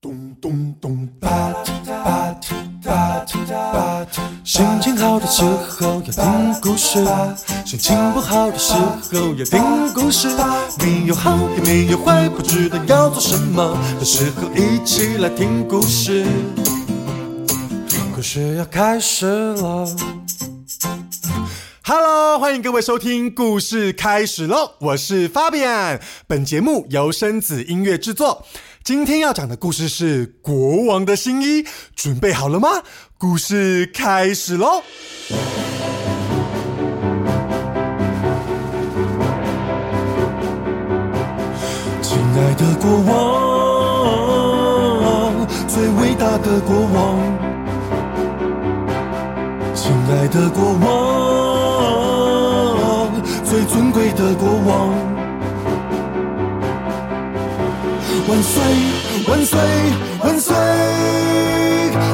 咚咚咚，吧唧吧唧吧唧吧唧。心情好的时候要听故事，心情不好的时候要听故事。没有好也没有坏，不知道要做什么的时候，一起来听故事。故事要开始了。Hello，欢迎各位收听，故事开始喽！我是 Fabian，本节目由生子音乐制作。今天要讲的故事是《国王的新衣》，准备好了吗？故事开始喽！亲爱的国王，最伟大的国王，亲爱的国王，最尊贵的国王。万岁！万岁！万岁！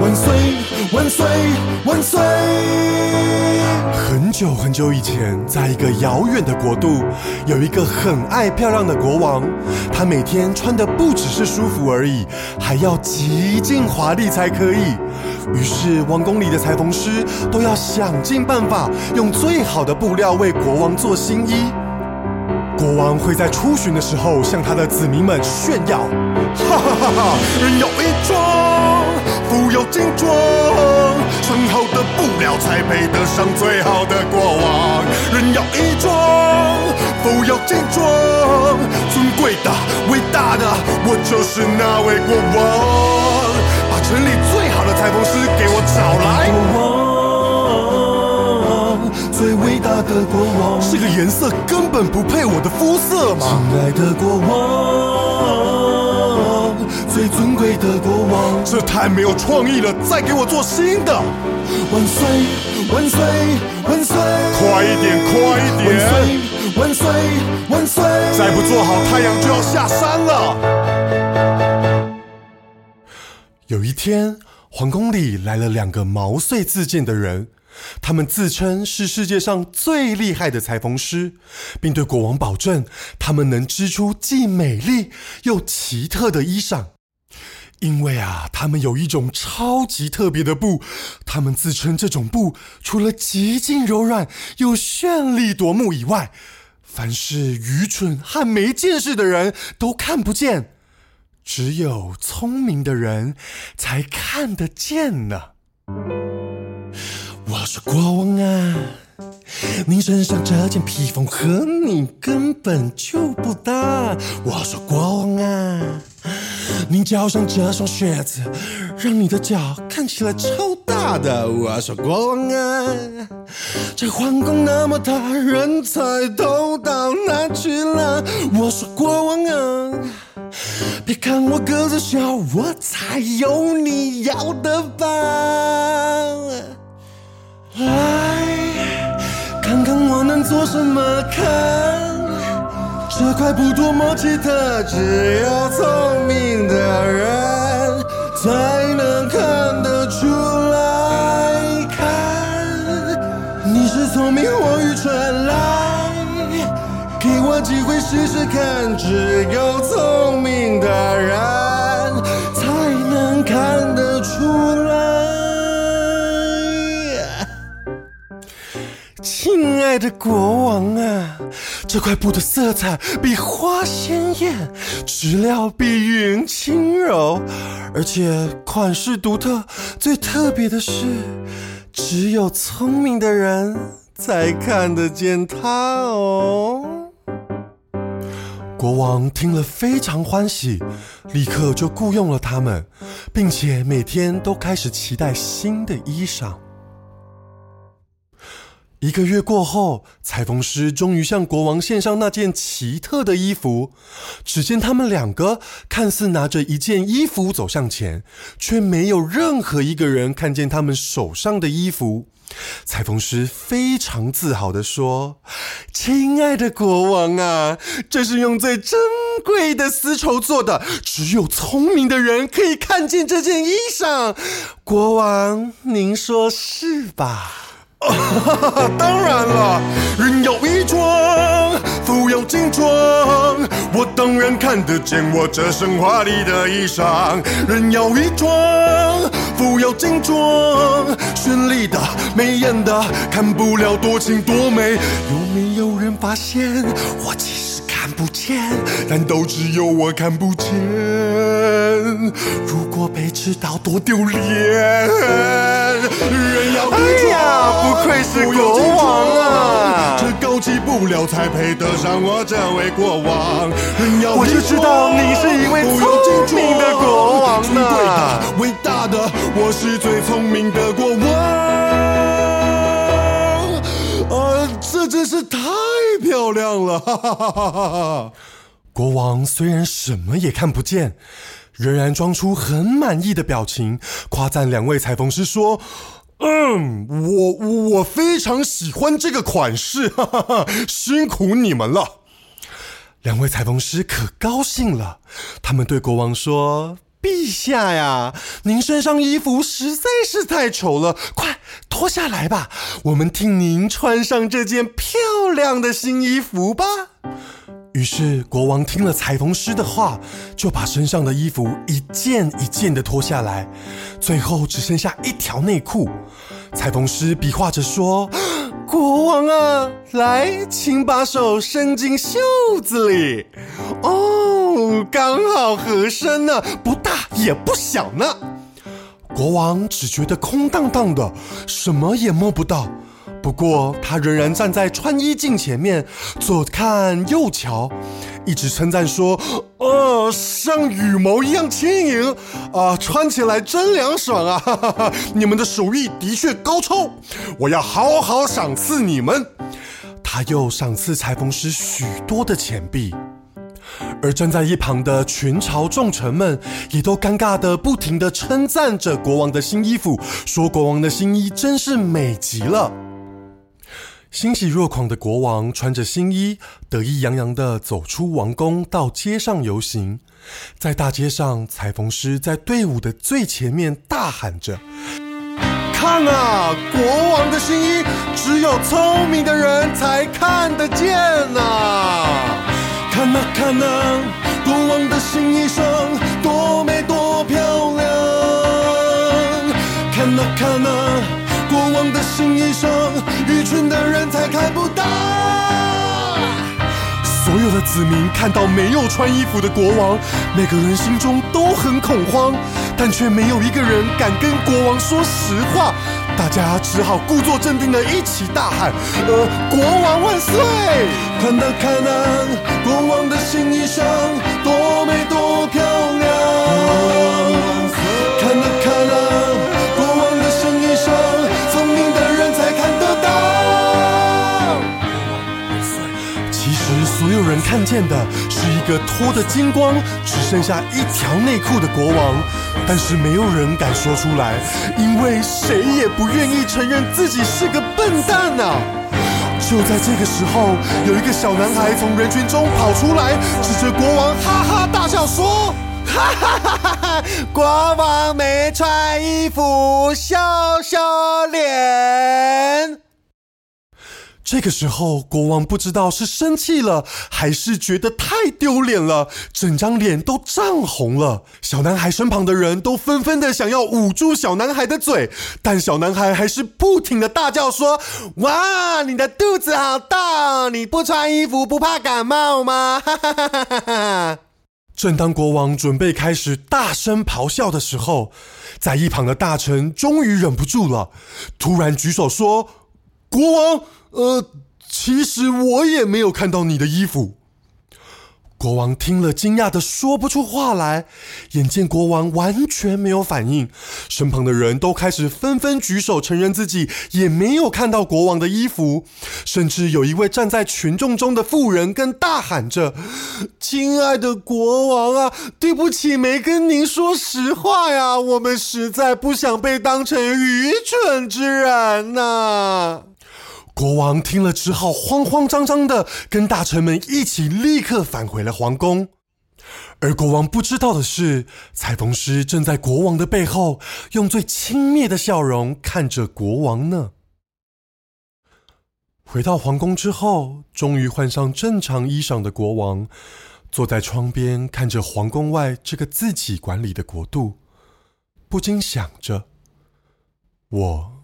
万岁！万岁！万岁！很久很久以前，在一个遥远的国度，有一个很爱漂亮的国王。他每天穿的不只是舒服而已，还要极尽华丽才可以。于是，王宫里的裁缝师都要想尽办法，用最好的布料为国王做新衣。国王会在出巡的时候向他的子民们炫耀，哈哈哈哈！人有衣装，富有金装，穿好的布料才配得上最好的国王。人有衣装，富有金装，尊贵的、伟大的，我就是那位国王。把城里最好的裁缝师给我找来。最伟大的国王，这个颜色根本不配我的肤色嘛！亲爱的国王，最尊贵的国王，这太没有创意了！再给我做新的！万岁！万岁！万岁！快一点！快一点！万岁万岁！万岁！再不做好，太阳就要下山了。有一天，皇宫里来了两个毛遂自荐的人。他们自称是世界上最厉害的裁缝师，并对国王保证，他们能织出既美丽又奇特的衣裳。因为啊，他们有一种超级特别的布，他们自称这种布除了极尽柔软又绚丽夺目以外，凡是愚蠢和没见识的人都看不见，只有聪明的人才看得见呢。我说国王啊，你身上这件披风和你根本就不搭。我说国王啊，你脚上这双靴子让你的脚看起来超大的。我说国王啊，这皇宫那么大，人才都到哪去了？我说国王啊，别看我个子小，我才有你要的吧。来看看我能做什么？看这块布多么奇特，只有聪明的人才能国王啊，这块布的色彩比花鲜艳，质料比云轻柔，而且款式独特。最特别的是，只有聪明的人才看得见它哦。国王听了非常欢喜，立刻就雇佣了他们，并且每天都开始期待新的衣裳。一个月过后，裁缝师终于向国王献上那件奇特的衣服。只见他们两个看似拿着一件衣服走向前，却没有任何一个人看见他们手上的衣服。裁缝师非常自豪地说：“亲爱的国王啊，这是用最珍贵的丝绸做的，只有聪明的人可以看见这件衣裳。国王，您说是吧？”哈 哈当然了，人要衣装，服要精装，我当然看得见我这身华丽的衣裳。人要衣装，服要精装，绚丽的、美艳的，看不了多情多美。有没有人发现我其不见？但都只有我看不见。如果被知道，多丢脸！人要哎呀，不愧是国王啊！这勾起不了才配得上我这位国王。人要我就知道你是一位聪明的国王尊贵的、伟大的，我是最聪明的国哈。国王虽然什么也看不见，仍然装出很满意的表情，夸赞两位裁缝师说。嗯，我我非常喜欢这个款式，哈哈哈，辛苦你们了。两位裁缝师可高兴了，他们对国王说：“陛下呀，您身上衣服实在是太丑了，快脱下来吧，我们替您穿上这件漂亮的新衣服吧。”于是国王听了裁缝师的话，就把身上的衣服一件一件的脱下来，最后只剩下一条内裤。裁缝师比划着说：“国王啊，来，请把手伸进袖子里。哦，刚好合身呢，不大也不小呢。”国王只觉得空荡荡的，什么也摸不到。不过，他仍然站在穿衣镜前面，左看右瞧，一直称赞说：“呃，像羽毛一样轻盈，啊，穿起来真凉爽啊！哈哈哈，你们的手艺的确高超，我要好好赏赐你们。”他又赏赐裁缝师许多的钱币，而站在一旁的群朝众臣们也都尴尬的不停的称赞着国王的新衣服，说国王的新衣真是美极了。欣喜若狂的国王穿着新衣，得意洋洋地走出王宫，到街上游行。在大街上，裁缝师在队伍的最前面大喊着：“看啊，国王的新衣，只有聪明的人才看得见呐！看呐看呐，国王的新衣裳多美多漂亮！看呐看呐。”国王的新衣裳，愚蠢的人才看不到。所有的子民看到没有穿衣服的国王，每个人心中都很恐慌，但却没有一个人敢跟国王说实话。大家只好故作镇定的一起大喊：“呃，国王万岁！”看呐看呐，国王的新衣裳多美多漂亮！看呐看呐，国王的新衣裳，聪明的人才看得到。其实。所有人看见的个脱得精光、只剩下一条内裤的国王，但是没有人敢说出来，因为谁也不愿意承认自己是个笨蛋呐。就在这个时候，有一个小男孩从人群中跑出来，指着国王哈哈大笑说：“哈哈哈哈哈！国王没穿衣服，羞羞脸。”这个时候，国王不知道是生气了，还是觉得太丢脸了，整张脸都涨红了。小男孩身旁的人都纷纷的想要捂住小男孩的嘴，但小男孩还是不停的大叫说：“哇，你的肚子好大，你不穿衣服不怕感冒吗？”哈哈哈哈哈！正当国王准备开始大声咆哮的时候，在一旁的大臣终于忍不住了，突然举手说：“国王。”呃，其实我也没有看到你的衣服。国王听了，惊讶的说不出话来。眼见国王完全没有反应，身旁的人都开始纷纷举手承认自己也没有看到国王的衣服，甚至有一位站在群众中的妇人更大喊着：“亲爱的国王啊，对不起，没跟您说实话呀，我们实在不想被当成愚蠢之人呐。”国王听了，只好慌慌张张的跟大臣们一起立刻返回了皇宫。而国王不知道的是，裁缝师正在国王的背后，用最轻蔑的笑容看着国王呢。回到皇宫之后，终于换上正常衣裳的国王，坐在窗边看着皇宫外这个自己管理的国度，不禁想着：我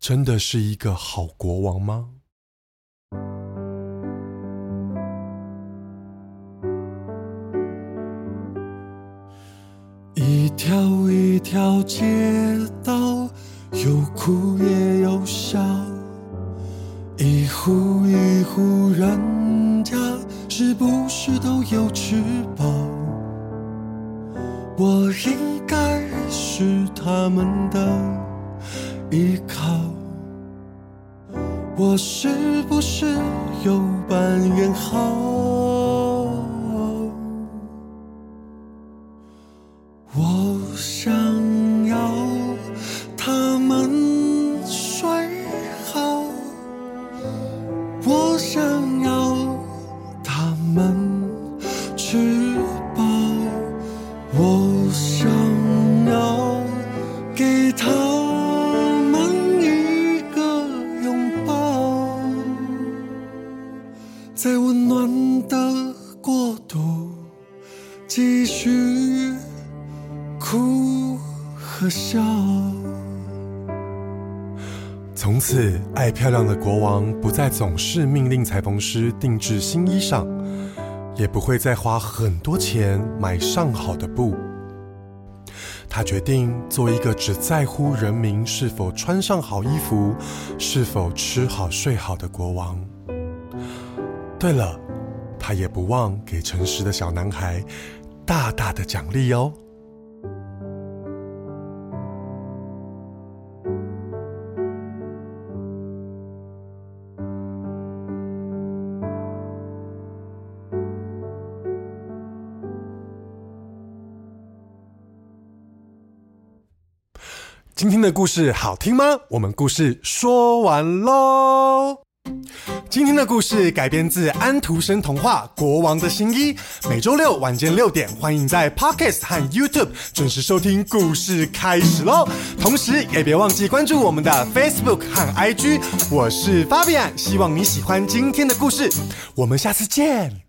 真的是一个好国王吗？一条一条街道，有哭也有笑。一户一户人家，是不是都有吃饱？我应该是他们的依靠。我是不是有扮演好？我想要他们睡好我想要他们吃饱我想漂亮的国王不再总是命令裁缝师定制新衣裳，也不会再花很多钱买上好的布。他决定做一个只在乎人民是否穿上好衣服、是否吃好睡好的国王。对了，他也不忘给诚实的小男孩大大的奖励哦。的故事好听吗？我们故事说完喽。今天的故事改编自安徒生童话《国王的新衣》。每周六晚间六点，欢迎在 Podcast 和 YouTube 准时收听。故事开始喽！同时也别忘记关注我们的 Facebook 和 IG。我是 Fabian，希望你喜欢今天的故事。我们下次见。